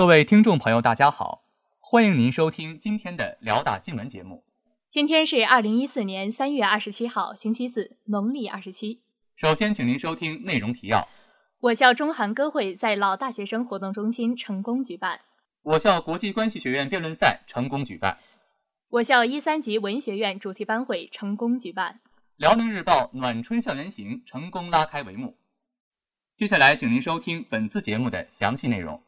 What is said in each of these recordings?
各位听众朋友，大家好，欢迎您收听今天的辽大新闻节目。今天是二零一四年三月二十七号，星期四，农历二十七。首先，请您收听内容提要：我校中韩歌会在老大学生活动中心成功举办；我校国际关系学院辩论赛成功举办；我校一三级文学院主题班会成功举办；辽宁日报暖春校园行成功拉开帷幕。接下来，请您收听本次节目的详细内容。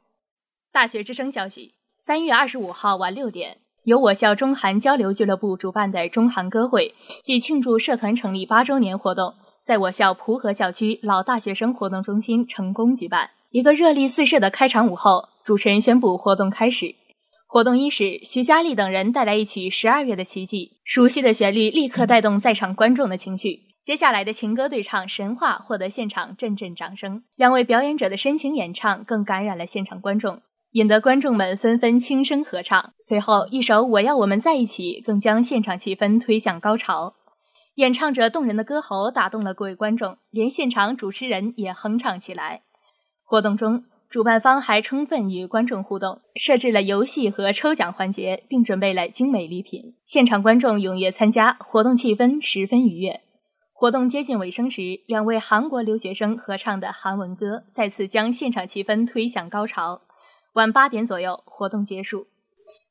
大学之声消息：三月二十五号晚六点。由我校中韩交流俱乐部主办的中韩歌会暨庆祝社团成立八周年活动，在我校蒲河校区老大学生活动中心成功举办。一个热力四射的开场舞后，主持人宣布活动开始。活动伊始，徐佳丽等人带来一曲《十二月的奇迹》，熟悉的旋律立刻带动在场观众的情绪。接下来的情歌对唱《神话》获得现场阵阵掌声，两位表演者的深情演唱更感染了现场观众。引得观众们纷纷轻声合唱。随后，一首《我要我们在一起》更将现场气氛推向高潮。演唱者动人的歌喉打动了各位观众，连现场主持人也哼唱起来。活动中，主办方还充分与观众互动，设置了游戏和抽奖环节，并准备了精美礼品。现场观众踊跃参加，活动气氛十分愉悦。活动接近尾声时，两位韩国留学生合唱的韩文歌再次将现场气氛推向高潮。晚八点左右，活动结束。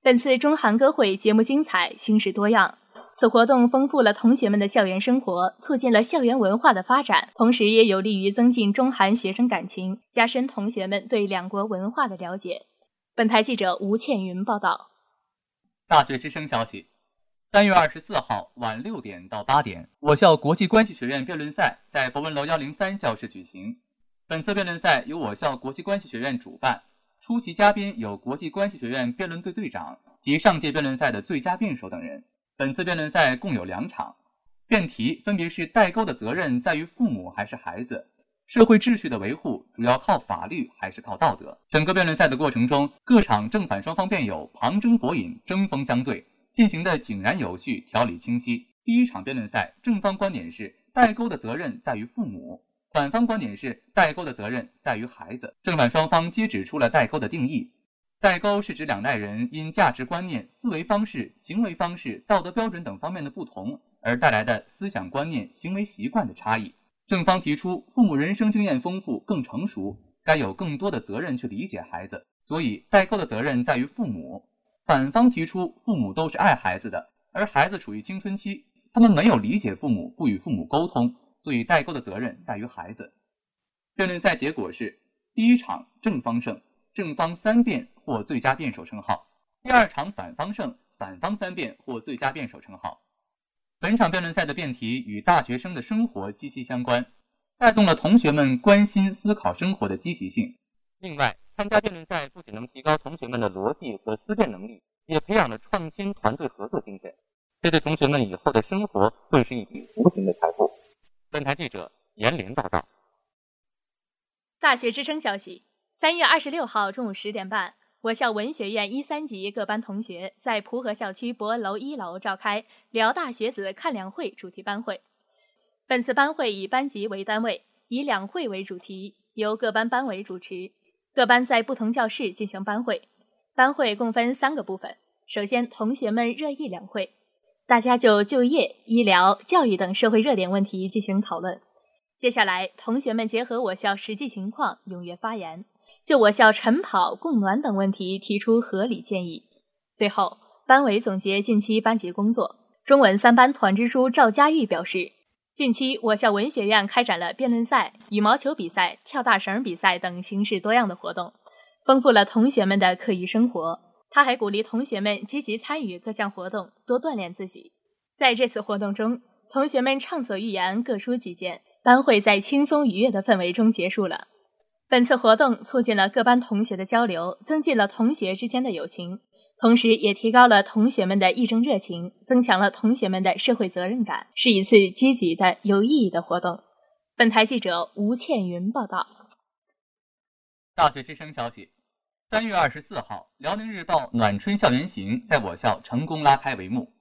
本次中韩歌会节目精彩，形式多样。此活动丰富了同学们的校园生活，促进了校园文化的发展，同时也有利于增进中韩学生感情，加深同学们对两国文化的了解。本台记者吴倩云报道。大学之声消息：三月二十四号晚六点到八点，我校国际关系学院辩论赛在博文楼幺零三教室举行。本次辩论赛由我校国际关系学院主办。出席嘉宾有国际关系学院辩论队队长及上届辩论赛的最佳辩手等人。本次辩论赛共有两场，辩题分别是代沟的责任在于父母还是孩子？社会秩序的维护主要靠法律还是靠道德？整个辩论赛的过程中，各场正反双方辩友旁征博引，针锋相对，进行的井然有序，条理清晰。第一场辩论赛，正方观点是代沟的责任在于父母。反方观点是代沟的责任在于孩子。正反双方皆指出了代沟的定义：代沟是指两代人因价值观念、思维方式、行为方式、道德标准等方面的不同而带来的思想观念、行为习惯的差异。正方提出，父母人生经验丰富、更成熟，该有更多的责任去理解孩子，所以代沟的责任在于父母。反方提出，父母都是爱孩子的，而孩子处于青春期，他们没有理解父母，不与父母沟通。所以代沟的责任在于孩子。辩论赛结果是：第一场正方胜，正方三辩获最佳辩手称号；第二场反方胜，反方三辩获最佳辩手称号。本场辩论赛的辩题与大学生的生活息息相关，带动了同学们关心思考生活的积极性。另外，参加辩论赛不仅能提高同学们的逻辑和思辨能力，也培养了创新团队合作精神，这对同学们以后的生活会是一笔无形的财富。本台记者严林报道。大学之声消息：三月二十六号中午十点半，我校文学院一三级各班同学在蒲河校区博文楼一楼召开“辽大学子看两会”主题班会。本次班会以班级为单位，以两会为主题，由各班班委主持，各班在不同教室进行班会。班会共分三个部分：首先，同学们热议两会。大家就就业、医疗、教育等社会热点问题进行讨论。接下来，同学们结合我校实际情况踊跃发言，就我校晨跑、供暖等问题提出合理建议。最后，班委总结近期班级工作。中文三班团支书赵佳玉表示，近期我校文学院开展了辩论赛、羽毛球比赛、跳大绳比赛等形式多样的活动，丰富了同学们的课余生活。他还鼓励同学们积极参与各项活动，多锻炼自己。在这次活动中，同学们畅所欲言，各抒己见。班会在轻松愉悦的氛围中结束了。本次活动促进了各班同学的交流，增进了同学之间的友情，同时也提高了同学们的议政热情，增强了同学们的社会责任感，是一次积极的、有意义的活动。本台记者吴倩云报道。大学之声消息。三月二十四号，辽宁日报暖春校园行在我校成功拉开帷幕。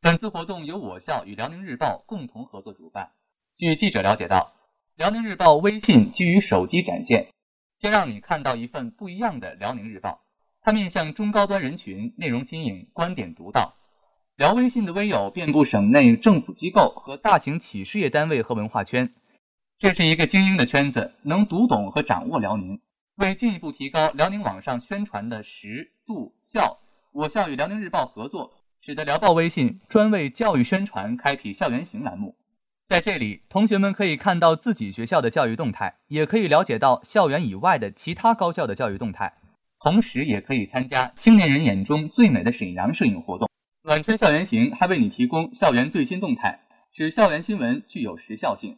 本次活动由我校与辽宁日报共同合作主办。据记者了解到，辽宁日报微信基于手机展现，先让你看到一份不一样的辽宁日报。它面向中高端人群，内容新颖，观点独到。聊微信的微友遍布省内政府机构和大型企事业单位和文化圈，这是一个精英的圈子，能读懂和掌握辽宁。为进一步提高辽宁网上宣传的实度效，我校与辽宁日报合作，使得辽报微信专为教育宣传开辟校园行栏目。在这里，同学们可以看到自己学校的教育动态，也可以了解到校园以外的其他高校的教育动态，同时也可以参加青年人眼中最美的沈阳摄影活动。暖春校园行还为你提供校园最新动态，使校园新闻具有时效性。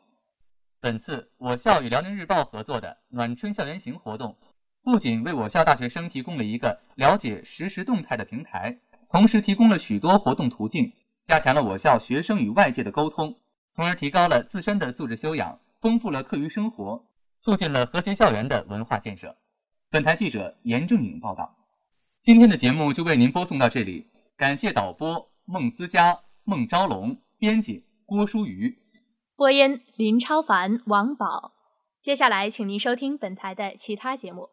本次我校与辽宁日报合作的暖春校园行活动，不仅为我校大学生提供了一个了解实时动态的平台，同时提供了许多活动途径，加强了我校学生与外界的沟通。从而提高了自身的素质修养，丰富了课余生活，促进了和谐校园的文化建设。本台记者严正颖报道。今天的节目就为您播送到这里，感谢导播孟思佳、孟昭龙，编辑郭淑瑜，播音林超凡、王宝。接下来，请您收听本台的其他节目。